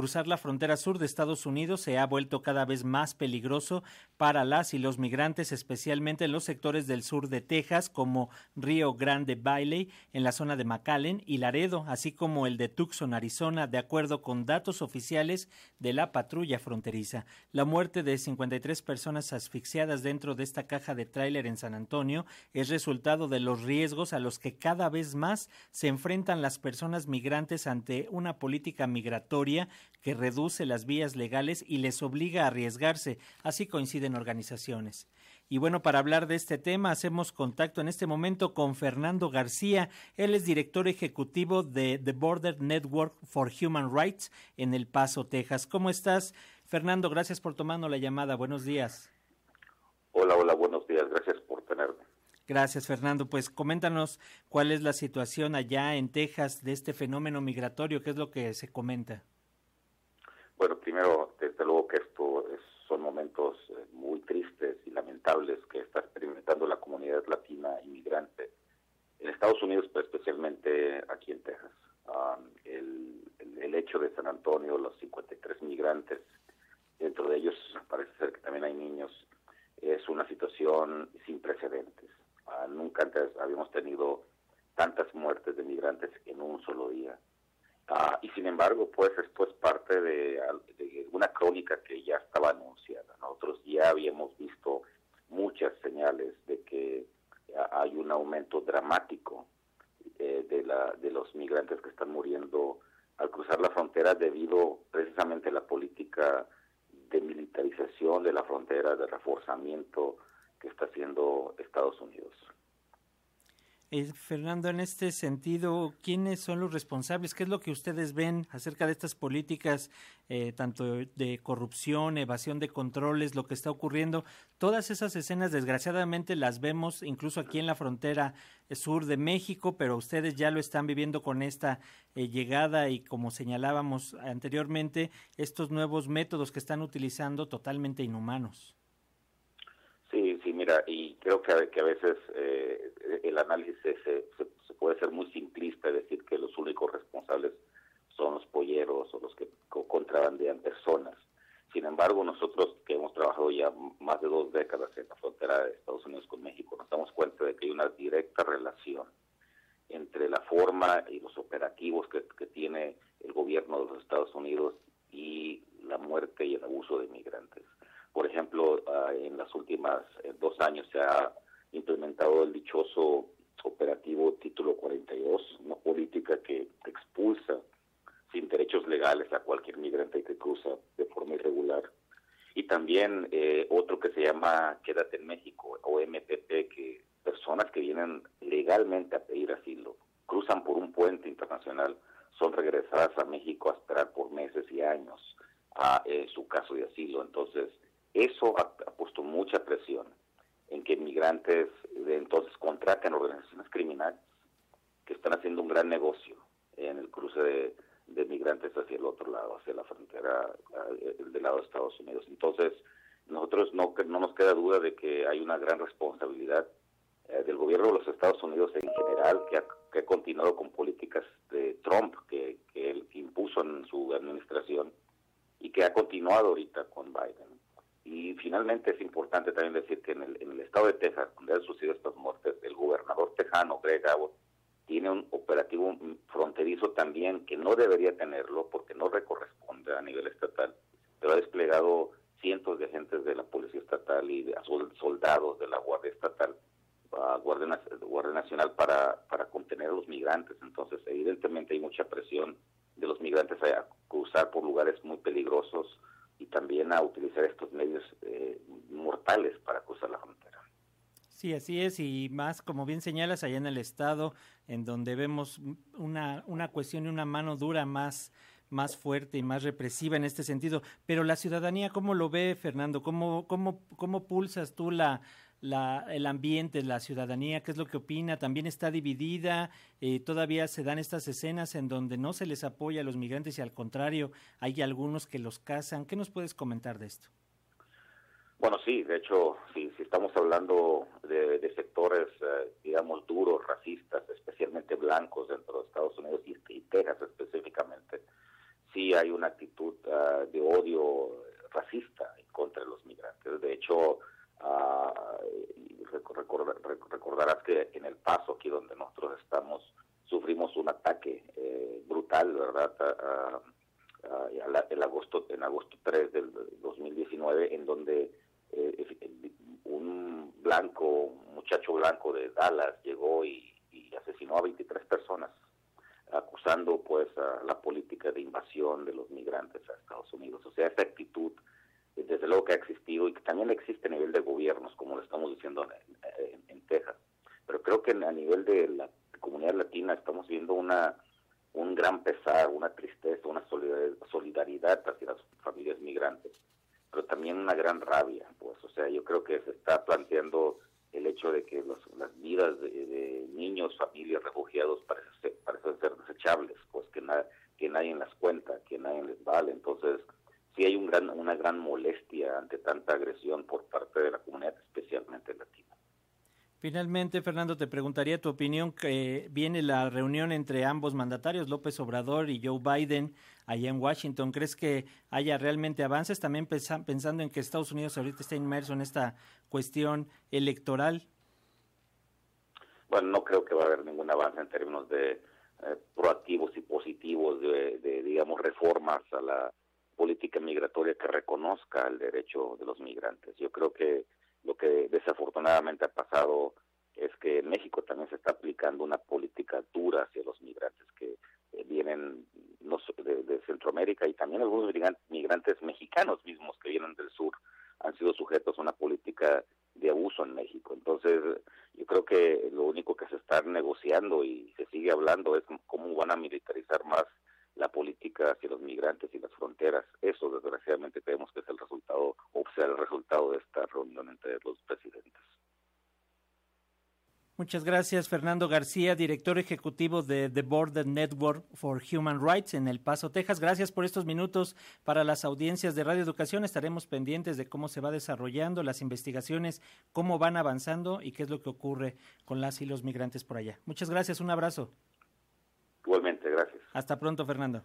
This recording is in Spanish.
cruzar la frontera sur de Estados Unidos se ha vuelto cada vez más peligroso para las y los migrantes, especialmente en los sectores del sur de Texas, como Río Grande Valley, en la zona de McAllen y Laredo, así como el de Tucson, Arizona, de acuerdo con datos oficiales de la patrulla fronteriza. La muerte de 53 personas asfixiadas dentro de esta caja de tráiler en San Antonio es resultado de los riesgos a los que cada vez más se enfrentan las personas migrantes ante una política migratoria que reduce las vías legales y les obliga a arriesgarse. Así coinciden organizaciones. Y bueno, para hablar de este tema, hacemos contacto en este momento con Fernando García. Él es director ejecutivo de The Border Network for Human Rights en El Paso, Texas. ¿Cómo estás, Fernando? Gracias por tomarnos la llamada. Buenos días. Hola, hola, buenos días. Gracias por tenerme. Gracias, Fernando. Pues coméntanos cuál es la situación allá en Texas de este fenómeno migratorio, qué es lo que se comenta. Primero, desde luego que esto son momentos eh, muy tristes y lamentables que está experimentando la comunidad latina inmigrante en Estados Unidos, pero especialmente aquí en Texas. el, el, hecho de San Antonio, los 53 migrantes, dentro de ellos parece ser que también hay niños, es una situación sin precedentes. Ah, nunca antes habíamos tenido tantas muertes de migrantes en un solo día. Ah, y sin embargo, pues esto es parte de, una crónica que ya estaba anunciada. Nosotros ya habíamos visto muchas señales de que hay un aumento dramático eh, de, la, de los migrantes que están muriendo al cruzar la frontera debido precisamente a la política de militarización de la frontera, de reforzamiento que está haciendo Estados Unidos. Eh, Fernando, en este sentido, ¿quiénes son los responsables? ¿Qué es lo que ustedes ven acerca de estas políticas, eh, tanto de corrupción, evasión de controles, lo que está ocurriendo? Todas esas escenas, desgraciadamente, las vemos incluso aquí en la frontera sur de México, pero ustedes ya lo están viviendo con esta eh, llegada y, como señalábamos anteriormente, estos nuevos métodos que están utilizando totalmente inhumanos. Sí, mira, y creo que, que a veces eh, el análisis se, se, puede ser muy simplista, decir que los únicos responsables son los polleros o los que contrabandean personas. Sin embargo, nosotros que hemos trabajado ya más de dos décadas en la frontera de Estados Unidos con México, nos damos cuenta de que hay una directa relación entre la forma y los operativos que, que tiene el gobierno de los Estados Unidos y la muerte y el abuso de migrantes. En las últimas eh, dos años se ha implementado el dichoso operativo Título 42, una política que expulsa sin derechos legales a cualquier migrante que cruza de forma irregular. Y también eh, otro que se llama Quédate en México, o MPP, que personas que vienen legalmente a pedir asilo, cruzan por un puente internacional, son regresadas a México a esperar por meses y años a eh, su caso de asilo. Entonces, eso ha, puesto mucha presión en que migrantes de entonces contraten organizaciones criminales que están haciendo un gran negocio en el cruce de, migrantes hacia el otro lado, hacia la frontera del lado de Estados Unidos. Entonces, nosotros no, no nos queda duda de que hay una gran responsabilidad eh, del gobierno de los Estados Unidos en general, que ha, que ha continuado con políticas de Trump que, que él impuso en su administración y que ha continuado ahorita con Biden. Y finalmente es importante también decir que en el, estado de Texas, donde han sucedido estas muertes, el gobernador tejano, Greg Abbott, tiene un operativo fronterizo también que no debería tenerlo porque no le corresponde a nivel estatal, pero ha desplegado cientos de agentes de la Policía Estatal y de soldados de la Guardia Estatal, Guardia, Guardia Nacional para, para contener a los migrantes. Entonces, evidentemente hay mucha presión de los migrantes a cruzar por lugares muy peligrosos y también a utilizar estos medios eh, mortales para cruzar la frontera. Sí, así es, y más, como bien señalas, allá en el Estado, en donde vemos una, una cuestión y una mano dura más, más fuerte y más represiva en este sentido. Pero la ciudadanía, ¿cómo lo ve, Fernando? ¿Cómo, cómo, cómo pulsas tú la, la, el ambiente, la ciudadanía, qué es lo que opina, también está dividida, eh, todavía se dan estas escenas en donde no se les apoya a los migrantes y al contrario, hay algunos que los cazan. ¿Qué nos puedes comentar de esto? Bueno, sí, de hecho, si, estamos hablando de, sectores, eh, digamos, duros, racistas, especialmente blancos dentro de Estados Unidos y, y Texas específicamente, sí hay una actitud ah, de odio racista contra los recordarás que en El Paso, aquí donde nosotros estamos, sufrimos un ataque eh, brutal, ¿verdad? el agosto, en agosto 3 del 2019, en donde eh, un blanco, un muchacho blanco de Dallas llegó y, asesinó a 23 personas, acusando pues a la política de invasión de los migrantes a Estados Unidos. O sea, esa actitud desde luego que ha existido y que también existe a nivel de gobiernos, como lo estamos diciendo creo que a nivel de la comunidad latina estamos viendo una un gran pesar, una tristeza, una solidaridad hacia las familias migrantes, pero también una gran rabia, pues, o sea, yo creo que se está planteando el hecho de que las vidas de, niños, familias, refugiados parecen, parecen ser desechables, pues que, que nadie las cuenta, que nadie les vale, entonces sí hay un gran, una gran molestia ante tanta agresión por parte de la comunidad. Finalmente, Fernando, te preguntaría tu opinión que viene la reunión entre ambos mandatarios, López Obrador y Joe Biden, allá en Washington. ¿Crees que haya realmente avances? También pensando en que Estados Unidos ahorita está inmerso en esta cuestión electoral. Bueno, no creo que va a haber ningún avance en términos de eh, proactivos y positivos de, digamos, reformas a la política migratoria que reconozca el derecho de los migrantes. Yo creo que lo que desafortunadamente ha pasado es que en México también se está aplicando una política dura hacia los migrantes que eh, vienen de, de, Centroamérica y también algunos migrantes mexicanos mismos que vienen del sur han sido sujetos a una política de abuso en México. Entonces, yo creo que lo único que se está negociando y se sigue hablando es cómo van a militarizar más la política hacia los migrantes y las fronteras. Eso, desgraciadamente, creemos que es el resultado, o sea, el resultado de esta reunión entre los presidentes. Muchas gracias, Fernando García, director ejecutivo de The Border Network for Human Rights en El Paso, Texas. Gracias por estos minutos para las audiencias de Radio Educación. Estaremos pendientes de cómo se va desarrollando las investigaciones, cómo van avanzando y qué es lo que ocurre con las y los migrantes por allá. Muchas gracias, un abrazo. Hasta pronto, Fernando.